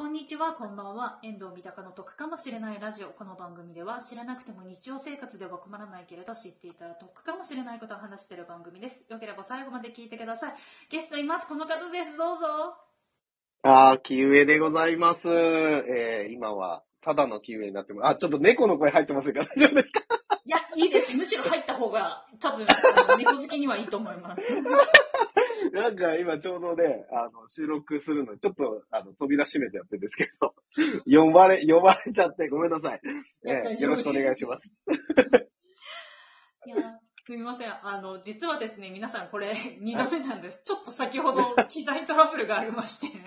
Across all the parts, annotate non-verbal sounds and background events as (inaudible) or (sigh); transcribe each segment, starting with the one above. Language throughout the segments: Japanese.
こんにちは、こんばんは。遠藤三鷹の得かもしれないラジオ。この番組では知らなくても日常生活では困らないけれど知っていたら得かもしれないことを話している番組です。よければ最後まで聞いてください。ゲストいます。この方です。どうぞ。あー、木植えでございます。えー、今は、ただの木植えになってます。あ、ちょっと猫の声入ってませんか？大丈夫ですか？いや、いいです。むしろ入った方が多分、猫好きにはいいと思います。(laughs) なんか今ちょうどね、あの、収録するのに、ちょっと、あの、扉閉めてやってるんですけど、(laughs) 呼ばれ、呼ばれちゃってごめんなさい。えーよろしくお願いします。いや、すみません。あの、実はですね、皆さんこれ (laughs) 2度目なんです。ちょっと先ほど機材トラブルがありまして。い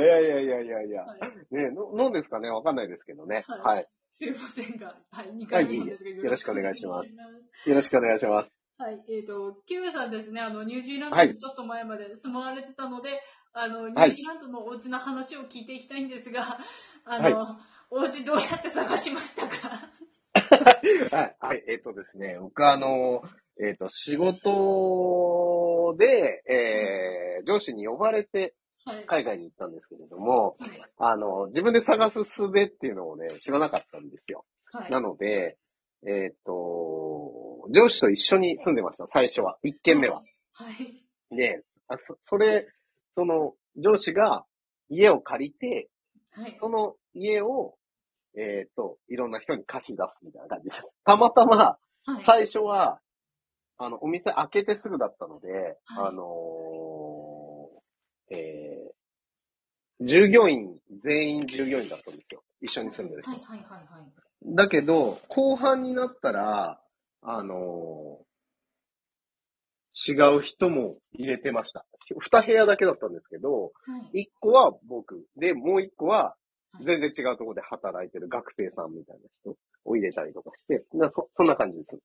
やいやいやいやいや。はいねの、なんですかね？わかんないですけどね。はいはい。すいませんが、はい、2回目なんですけど、はいいいえよろしくお願いしますす。よろしくお願いします。はい、えっ、と、キューさんですね、あの、ニュージーランドはいにちょっと前まで住まわれてたので、あの、ニュはいージーランドのお家の話を聞いていきたいんですが、あの、お家どうやって探しましたか？(laughs) はい、はい、えっ、とですね、僕あの、えっ、と、仕事で、えー、上司に呼ばれてはい。海外に行ったんですけれども、はい。あの、自分で探す術っていうのをね、知らなかったんですよ。はい。なので、えっ、と、上司と一緒に住んでました、最初は。一軒目は。はい。で、あそそれ、その、上司が家を借りて、はい。その家を、えっ、と、いろんな人に貸し出すみたいな感じです。たまたま、はい。最初は、あの、お店開けてすぐだったので、はいあのーえー、従業員、全員従業員だったんですよ。一緒に住んでる人。はい。はい。はい。はい。だけど、後半になったら、あのー違う人も入れてました。二部屋だけだったんですけど、はい。一個は僕、で、もう一個ははい全然違うところで働いてる学生さんみたいな人を入れたりとかして、なそそんな感じです。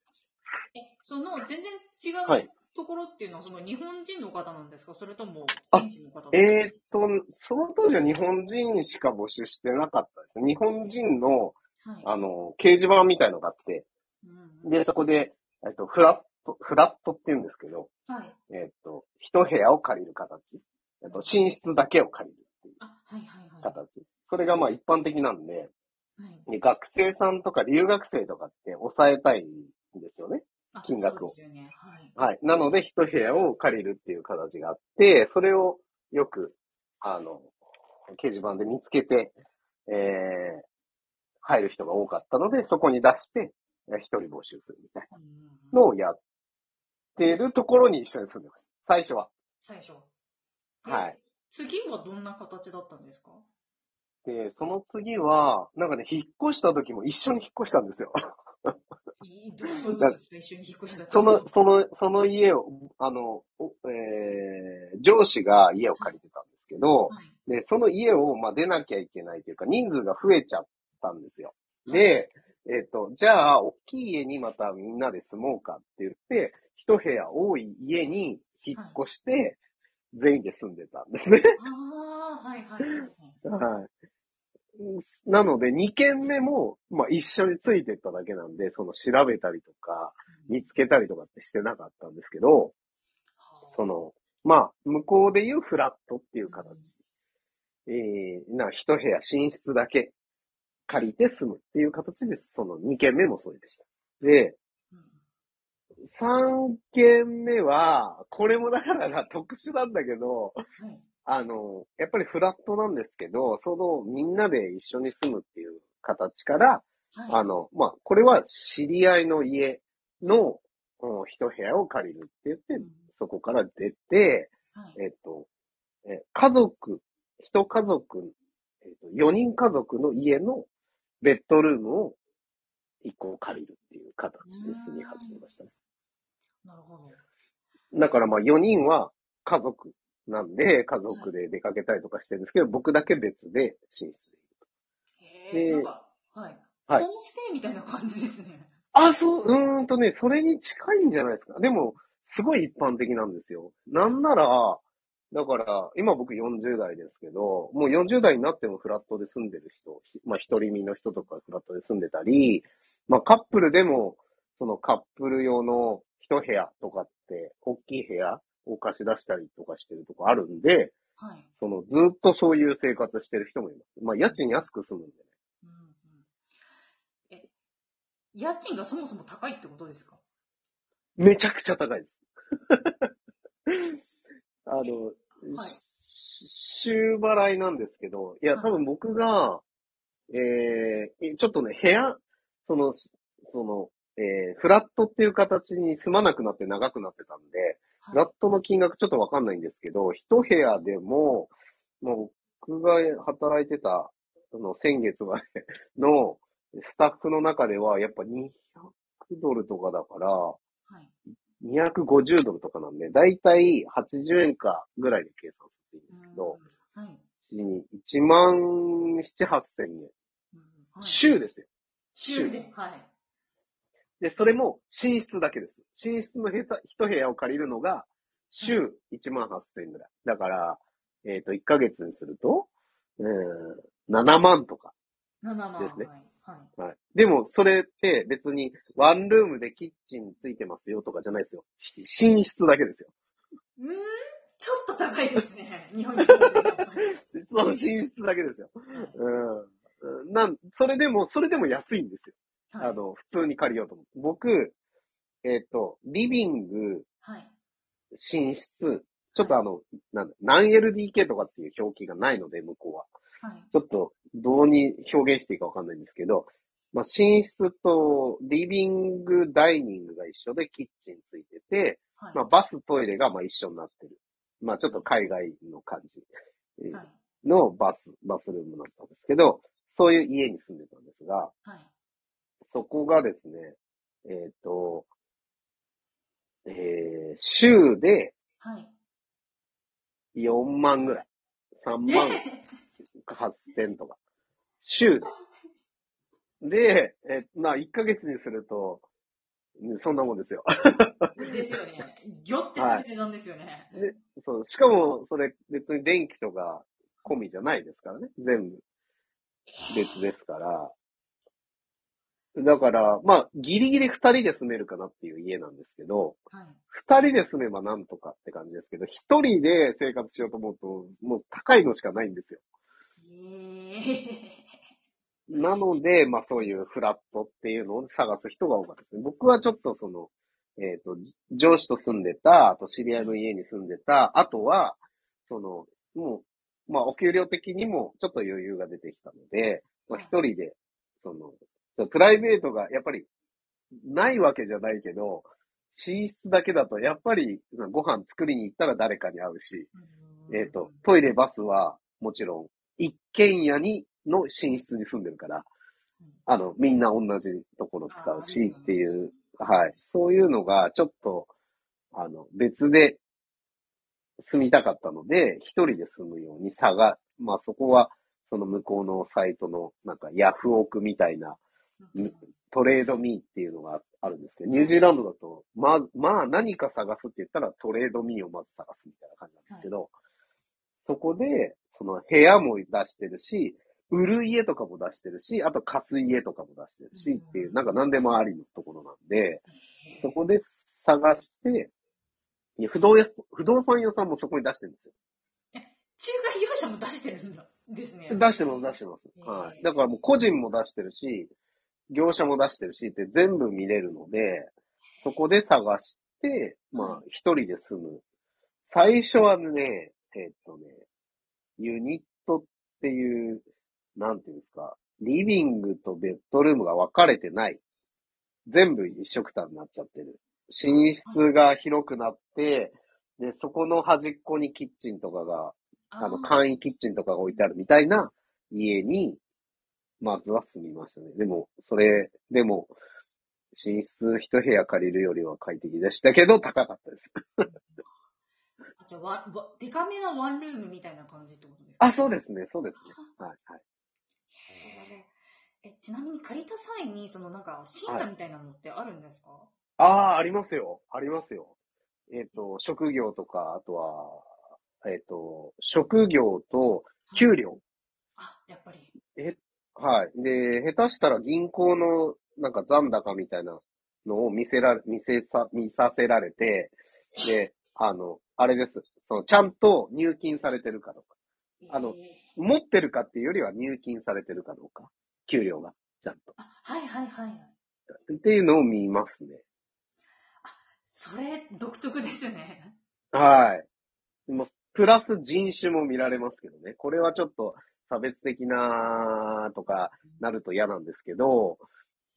え、その、全然違う、はいところっていうのは、その日本人の方なんですか？それとも、あ現地の方なんですか？えーっと、その当時は日本人しか募集してなかったです。日本人の、はい。あの、掲示板みたいのがあって、うんで、そこで、えっと、フラット、フラットって言うんですけど、はい。えっと、一部屋を借りる形。えっと、寝室だけを借りるっていう。形。それがまあ一般的なんで、はい。で学生さんとか留学生とかって抑えたいんですよね。あ金額をね。はい。はい。なので、一部屋を借りるっていう形があって、それをよく、あの、掲示板で見つけて、えー、入る人が多かったので、そこに出して、えー一人募集するみたいうんなのをやってるところに一緒に住んでました。最初は。最初。はい。次はどんな形だったんですか？で、その次は、なんかね、引っ越した時も一緒に引っ越したんですよ。いどういうことですか一緒に引っ越したその、その、その家を、あの、おえー、上司が家を借りてたんですけど、はい。で、その家を、まあ、出なきゃいけないというか、人数が増えちゃったんですよ。で、えっ、と、じゃあ、大きい家にまたみんなで住もうかって言って、一部屋多い家に引っ越して、全員で住んでたんですね。ああ、はいはいはいはい。はい。なので、2軒目も、まあ、一緒についてっただけなんで、その調べたりとか、見つけたりとかってしてなかったんですけど、その、まあ、向こうでいうフラットっていう形。えー、な、一部屋寝室だけ借りて住むっていう形で、その2軒目もそれでした。で、うん3軒目は、これもだからな特殊なんだけど、はい。あの、やっぱりフラットなんですけど、そのみんなで一緒に住むっていう形から、はい。あの、まあ、これは知り合いの家のうん一部屋を借りるって言ってう、んそこから出て、はい。えっと、え家族、一家族、えっと、4人家族の家のベッドルームを1個借りるっていう形で住み始めましたね。なるほど。だからまあ4人は家族なんで、家族で出かけたりとかしてるんですけど、僕だけ別で寝室でいる。へえ、でなんか、はい。はいホームステイみたいな感じですね。あ、そう、うーんとね、それに近いんじゃないですか。でも、すごい一般的なんですよ。なんなら、だから、今僕40代ですけど、もう40代になってもフラットで住んでる人、ひまあ一人身の人とかフラットで住んでたり、まあカップルでも、そのカップル用の一部屋とかって、大きい部屋を貸し出したりとかしてるとこあるんで、はい。その、ずっとそういう生活してる人もいます。まあ、家賃安く済むんでね。うんうん、え、家賃がそもそも高いってことですか？めちゃくちゃ高いです。(laughs) あの、週払いなんですけど、いや、はい。多分僕が、えー、ちょっとね、部屋、その、その、えー、フラットっていう形に住まなくなって長くなってたんで、フラットの金額ちょっとわかんないんですけど、一部屋でも、もう僕が働いてた、その先月までのスタッフの中では、やっぱ200ドルとかだから、はい。250ドルとかなんで、だいたい80円かぐらいで計算するんですけど、うんはい。1万7、8千円。うんはい週ですよ。週で。はい。で、それも寝室だけです。寝室のへた一部屋を借りるのが、週1万8千円ぐらい。だから、えっ、と、1ヶ月にすると、えー、7万とか。7万。ですねはい。はい。はい。でも、それって別にワンルームでキッチンついてますよとかじゃないですよ。寝室だけですよ。うーん、ちょっと高いですね。(laughs) 日本に。その寝室だけですよ。うん。なん、それでも、それでも安いんですよ。はい。あの、普通に借りようと思って。僕、えっ、と、リビング、はい。寝室、ちょっとあの、なんだ、何 LDK とかっていう表記がないので、向こうは。はい。ちょっと、どうに表現していいかわかんないんですけど、まあ、寝室とリビング、ダイニングが一緒でキッチンついてて、はい。まあ、バス、トイレがまあ一緒になってる。まあ、ちょっと海外の感じ。のバス、バスルームだったんですけど、そういう家に住んでたんですが、はい。そこがですね、えっ、と、えー、週ではい。4万ぐらい。3万か8千とか。週で。で、えーまあ1ヶ月にすると、うんそんなもんですよ。(laughs) ですよね。ギョってすべてなんですよね。でそう、しかも、それ別に電気とか込みじゃないですからね。全部別ですから。だから、まあ、ギリギリ二人で住めるかなっていう家なんですけど、はい。二人で住めばなんとかって感じですけど、一人で生活しようと思うと、もう高いのしかないんですよ。ええなので、まあそういうフラットっていうのを探す人が多かったですね。僕はちょっとその、えっ、と、上司と住んでた、あと知り合いの家に住んでた、あとは、その、もう、まあお給料的にもちょっと余裕が出てきたので、まあ一人で、その、プライベートがやっぱりないわけじゃないけど、寝室だけだとやっぱりご飯作りに行ったら誰かに会うし、えっ、と、トイレ、バスはもちろん一軒家にの寝室に住んでるから、あの、みんな同じところ使うしっていう、はい。そういうのがちょっと、あの、別で住みたかったので、一人で住むように探、まあそこは、その向こうのサイトの、なんかヤフオクみたいな、うん。トレードミーっていうのがあるんですけど、ニュージーランドだと、まあ、まあ何か探すって言ったらトレードミーをまず探すみたいな感じなんですけど、そこで、その部屋も出してるし、売る家とかも出してるし、あと貸す家とかも出してるしっていう、なんか何でもありのところなんで、そこで探して、不動や不動産屋さんもそこに出してるんですよ。仲介業者も出してるんだ。ですね。出してます、出してます。はい。だからもう個人も出してるし、業者も出してるしって全部見れるので、そこで探して、まあ一人で住む。最初はね、えっとね、ユニットっていう、なんていうんですか、リビングとベッドルームが分かれてない。全部一緒くたになっちゃってる。寝室が広くなって、で、そこの端っこにキッチンとかがあの、ー簡易キッチンとかが置いてあるみたいな家に、まずは住みましたね。でも、それ、でも、寝室一部屋借りるよりは快適でしたけど、高かったです。あじゃあわわ、デカめなワンルームみたいな感じってことですか？あ、そうですね、そうですね。はい、はい。え、ちなみに借りた際に、そのなんか、審査みたいなのってあるんですか、ああ、ありますよ。ありますよ。えっ、と、職業とか、あとは、えっ、と、職業と給料。あ、やっぱり。え、はい。で、下手したら銀行のなんか残高みたいなのを見せられ、見せさ、見させられて、で、あの、あれです。その、ちゃんと入金されてるかどうか。あのえ持ってるかっていうよりは入金されてるかどうか。給料が、ちゃんと。はいはいはい。っていうのを見ますね。それ、独特ですね。はい。もうプラス人種も見られますけどね。これはちょっと差別的なとかなると嫌なんですけど、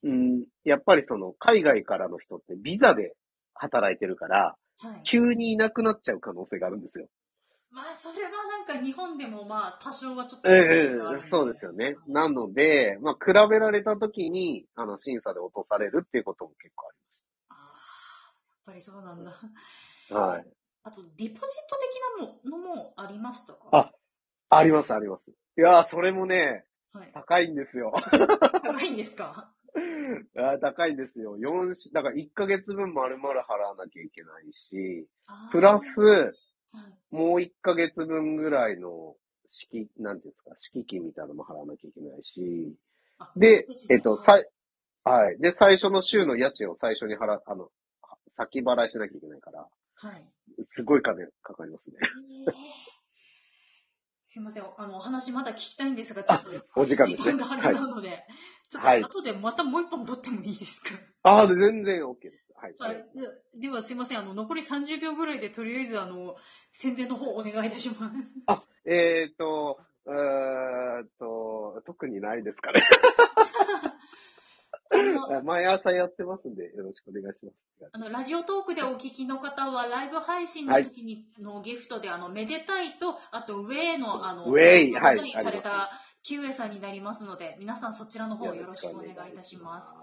うん、やっぱりその海外からの人ってビザで働いてるから、はい。急にいなくなっちゃう可能性があるんですよ。まあ、それはか日本でもまあ、多少はちょっと。ええそうですよね。なので、まあ、比べられた時に、あの、審査で落とされるっていうことも結構ああ、やっぱりそうなんだ。あります。はい。あと、ディポジット的なものもありましたか？ああります、あります。いやー、それもね、はい。高いんですよ。高いんですか？(laughs) あー高いんですよ。4し、だから1ヶ月分丸々払わなきゃいけないし、プラス、はいもう1ヶ月分ぐらいの敷、なんていうんですか、敷金みたいなのも払わなきゃいけないし、あでえっと、さい、はい。で、最初の週の家賃を最初に払、あの、先払いしなきゃいけないから、はい。すごい金かかりますね。えーすいません。あの、お話まだ聞きたいんですが、ちょっと、お時間ですね時間があれなので、ちょっはいと後でまたもう一本取ってもいいですか？ああ、全然 OK です。はい。はい。ででは、すいません。あの、残り30秒ぐらいで、とりあえず、あの、宣伝の方お願いいたします。あ、えっ、と、えーっと、特にないですかね。(laughs) 毎朝やってますんで、よろしくお願いします。あのラジオトークでお聞きの方は、ライブ配信の時に、のギフトで、あの、めでたいと、あと、ウェイの、あの、ウェイはいされた、キウエさんになりますので、皆さんそちらの方よろしくお願いいたします。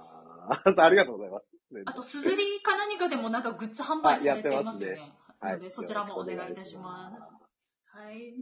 す。ありがとうございます。あと、すずりか何かでもなんかグッズ販売されていますよあやってね。はいなので、そちらもお願いいたします。はい。